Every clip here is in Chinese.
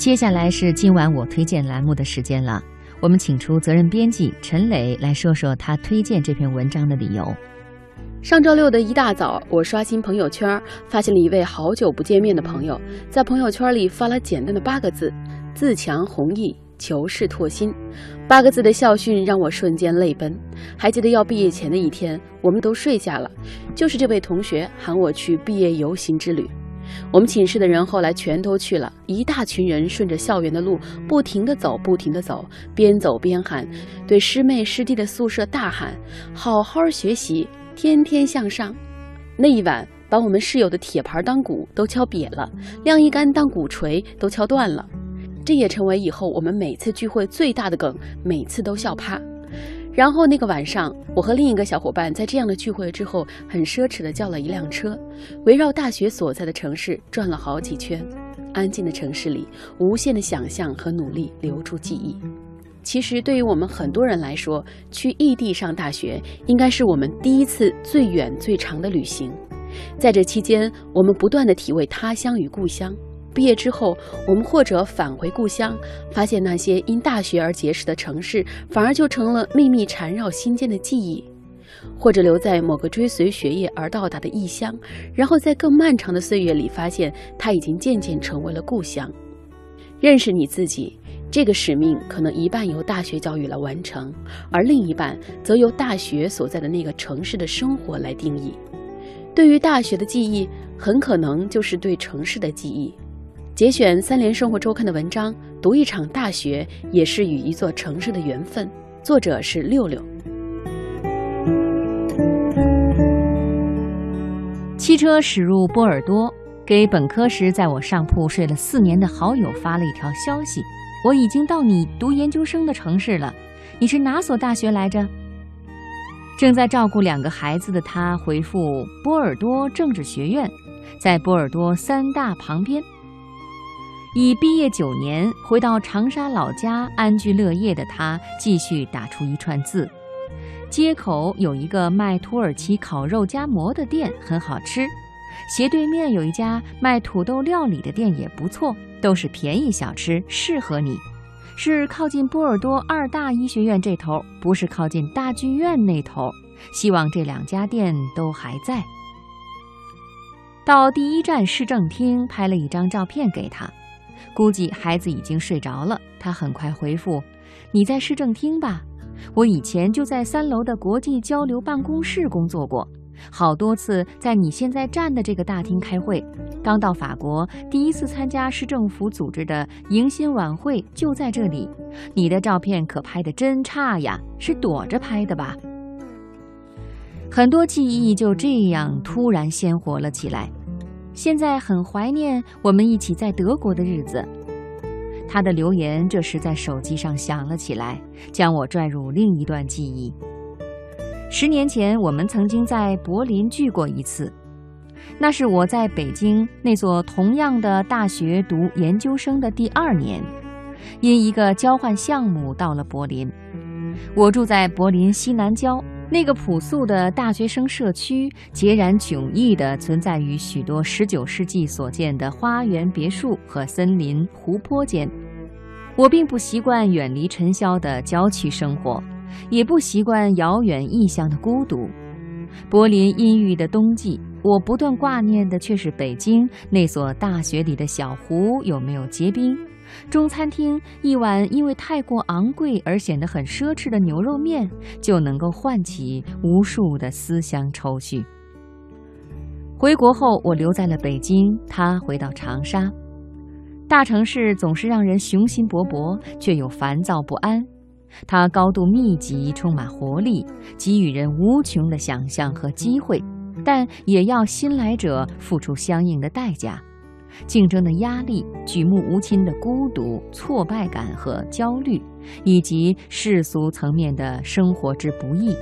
接下来是今晚我推荐栏目的时间了。我们请出责任编辑陈磊来说说他推荐这篇文章的理由。上周六的一大早，我刷新朋友圈，发现了一位好久不见面的朋友，在朋友圈里发了简单的八个字：“自强弘毅，求是拓新。”八个字的校训让我瞬间泪奔。还记得要毕业前的一天，我们都睡下了，就是这位同学喊我去毕业游行之旅。我们寝室的人后来全都去了，一大群人顺着校园的路不停地走，不停地走，边走边喊，对师妹师弟的宿舍大喊：“好好学习，天天向上。”那一晚，把我们室友的铁盘当鼓都敲瘪了，晾衣杆当鼓槌都敲断了，这也成为以后我们每次聚会最大的梗，每次都笑趴。然后那个晚上，我和另一个小伙伴在这样的聚会之后，很奢侈的叫了一辆车，围绕大学所在的城市转了好几圈。安静的城市里，无限的想象和努力留住记忆。其实，对于我们很多人来说，去异地上大学，应该是我们第一次最远最长的旅行。在这期间，我们不断的体味他乡与故乡。毕业之后，我们或者返回故乡，发现那些因大学而结识的城市，反而就成了秘密缠绕心间的记忆；或者留在某个追随学业而到达的异乡，然后在更漫长的岁月里，发现它已经渐渐成为了故乡。认识你自己，这个使命可能一半由大学教育来完成，而另一半则由大学所在的那个城市的生活来定义。对于大学的记忆，很可能就是对城市的记忆。节选三联生活周刊的文章，读一场大学也是与一座城市的缘分。作者是六六。汽车驶入波尔多，给本科时在我上铺睡了四年的好友发了一条消息：我已经到你读研究生的城市了。你是哪所大学来着？正在照顾两个孩子的他回复：波尔多政治学院，在波尔多三大旁边。已毕业九年，回到长沙老家安居乐业的他，继续打出一串字：街口有一个卖土耳其烤肉夹馍的店，很好吃；斜对面有一家卖土豆料理的店，也不错，都是便宜小吃，适合你。是靠近波尔多二大医学院这头，不是靠近大剧院那头。希望这两家店都还在。到第一站市政厅，拍了一张照片给他。估计孩子已经睡着了，他很快回复：“你在市政厅吧？我以前就在三楼的国际交流办公室工作过，好多次在你现在站的这个大厅开会。刚到法国，第一次参加市政府组织的迎新晚会就在这里。你的照片可拍得真差呀，是躲着拍的吧？”很多记忆就这样突然鲜活了起来。现在很怀念我们一起在德国的日子。他的留言这时在手机上响了起来，将我拽入另一段记忆。十年前，我们曾经在柏林聚过一次，那是我在北京那所同样的大学读研究生的第二年，因一个交换项目到了柏林。我住在柏林西南郊。那个朴素的大学生社区，截然迥异地存在于许多19世纪所见的花园别墅和森林湖泊间。我并不习惯远离尘嚣的郊区生活，也不习惯遥远异乡的孤独。柏林阴郁的冬季，我不断挂念的却是北京那所大学里的小湖有没有结冰。中餐厅一碗因为太过昂贵而显得很奢侈的牛肉面，就能够唤起无数的思乡愁绪。回国后，我留在了北京，他回到长沙。大城市总是让人雄心勃勃，却又烦躁不安。它高度密集，充满活力，给予人无穷的想象和机会，但也要新来者付出相应的代价。竞争的压力、举目无亲的孤独、挫败感和焦虑，以及世俗层面的生活之不易，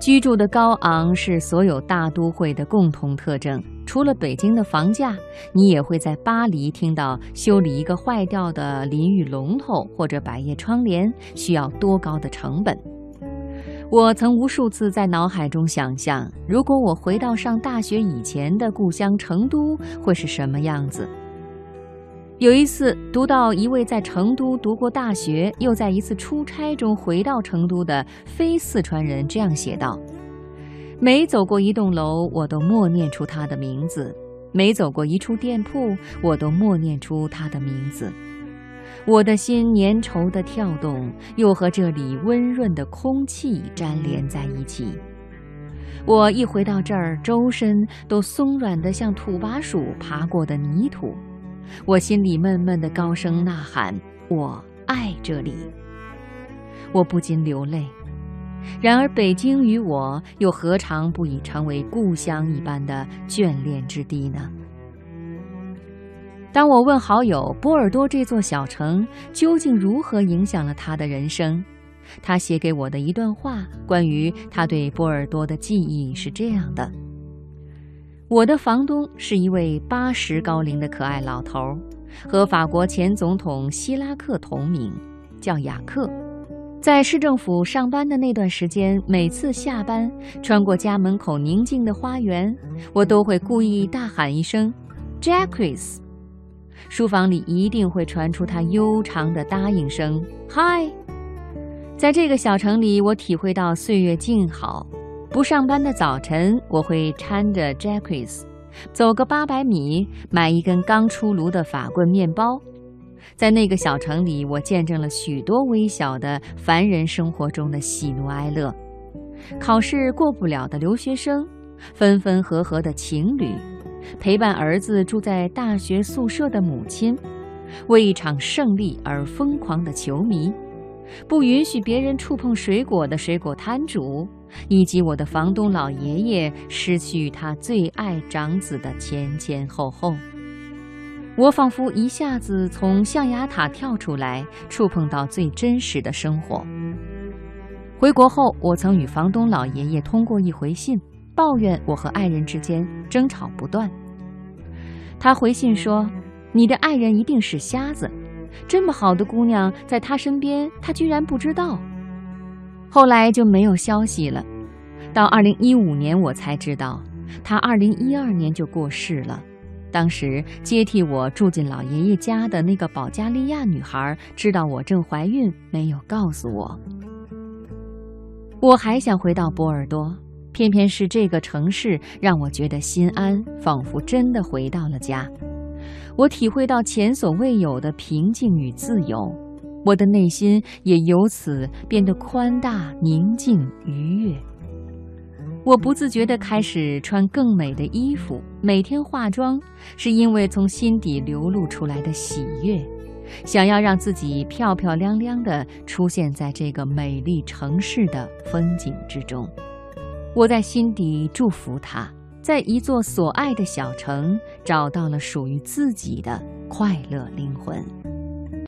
居住的高昂是所有大都会的共同特征。除了北京的房价，你也会在巴黎听到修理一个坏掉的淋浴龙头或者百叶窗帘需要多高的成本。我曾无数次在脑海中想象，如果我回到上大学以前的故乡成都，会是什么样子？有一次读到一位在成都读过大学，又在一次出差中回到成都的非四川人这样写道：“每走过一栋楼，我都默念出他的名字；每走过一处店铺，我都默念出他的名字。我的心粘稠的跳动，又和这里温润的空气粘连在一起。我一回到这儿，周身都松软的像土拨鼠爬过的泥土。”我心里闷闷的高声呐喊：“我爱这里。”我不禁流泪。然而，北京与我又何尝不已成为故乡一般的眷恋之地呢？当我问好友波尔多这座小城究竟如何影响了他的人生，他写给我的一段话，关于他对波尔多的记忆是这样的。我的房东是一位八十高龄的可爱老头，和法国前总统希拉克同名，叫雅克。在市政府上班的那段时间，每次下班穿过家门口宁静的花园，我都会故意大喊一声 “Jacques”，书房里一定会传出他悠长的答应声嗨。在这个小城里，我体会到岁月静好。不上班的早晨，我会搀着 Jacques 走个八百米，买一根刚出炉的法棍面包。在那个小城里，我见证了许多微小的凡人生活中的喜怒哀乐：考试过不了的留学生，分分合合的情侣，陪伴儿子住在大学宿舍的母亲，为一场胜利而疯狂的球迷，不允许别人触碰水果的水果摊主。以及我的房东老爷爷失去他最爱长子的前前后后，我仿佛一下子从象牙塔跳出来，触碰到最真实的生活。回国后，我曾与房东老爷爷通过一回信，抱怨我和爱人之间争吵不断。他回信说：“你的爱人一定是瞎子，这么好的姑娘在他身边，他居然不知道。”后来就没有消息了。到二零一五年，我才知道，他二零一二年就过世了。当时接替我住进老爷爷家的那个保加利亚女孩，知道我正怀孕，没有告诉我。我还想回到波尔多，偏偏是这个城市让我觉得心安，仿佛真的回到了家。我体会到前所未有的平静与自由。我的内心也由此变得宽大、宁静、愉悦。我不自觉地开始穿更美的衣服，每天化妆，是因为从心底流露出来的喜悦，想要让自己漂漂亮亮地出现在这个美丽城市的风景之中。我在心底祝福他，在一座所爱的小城找到了属于自己的快乐灵魂。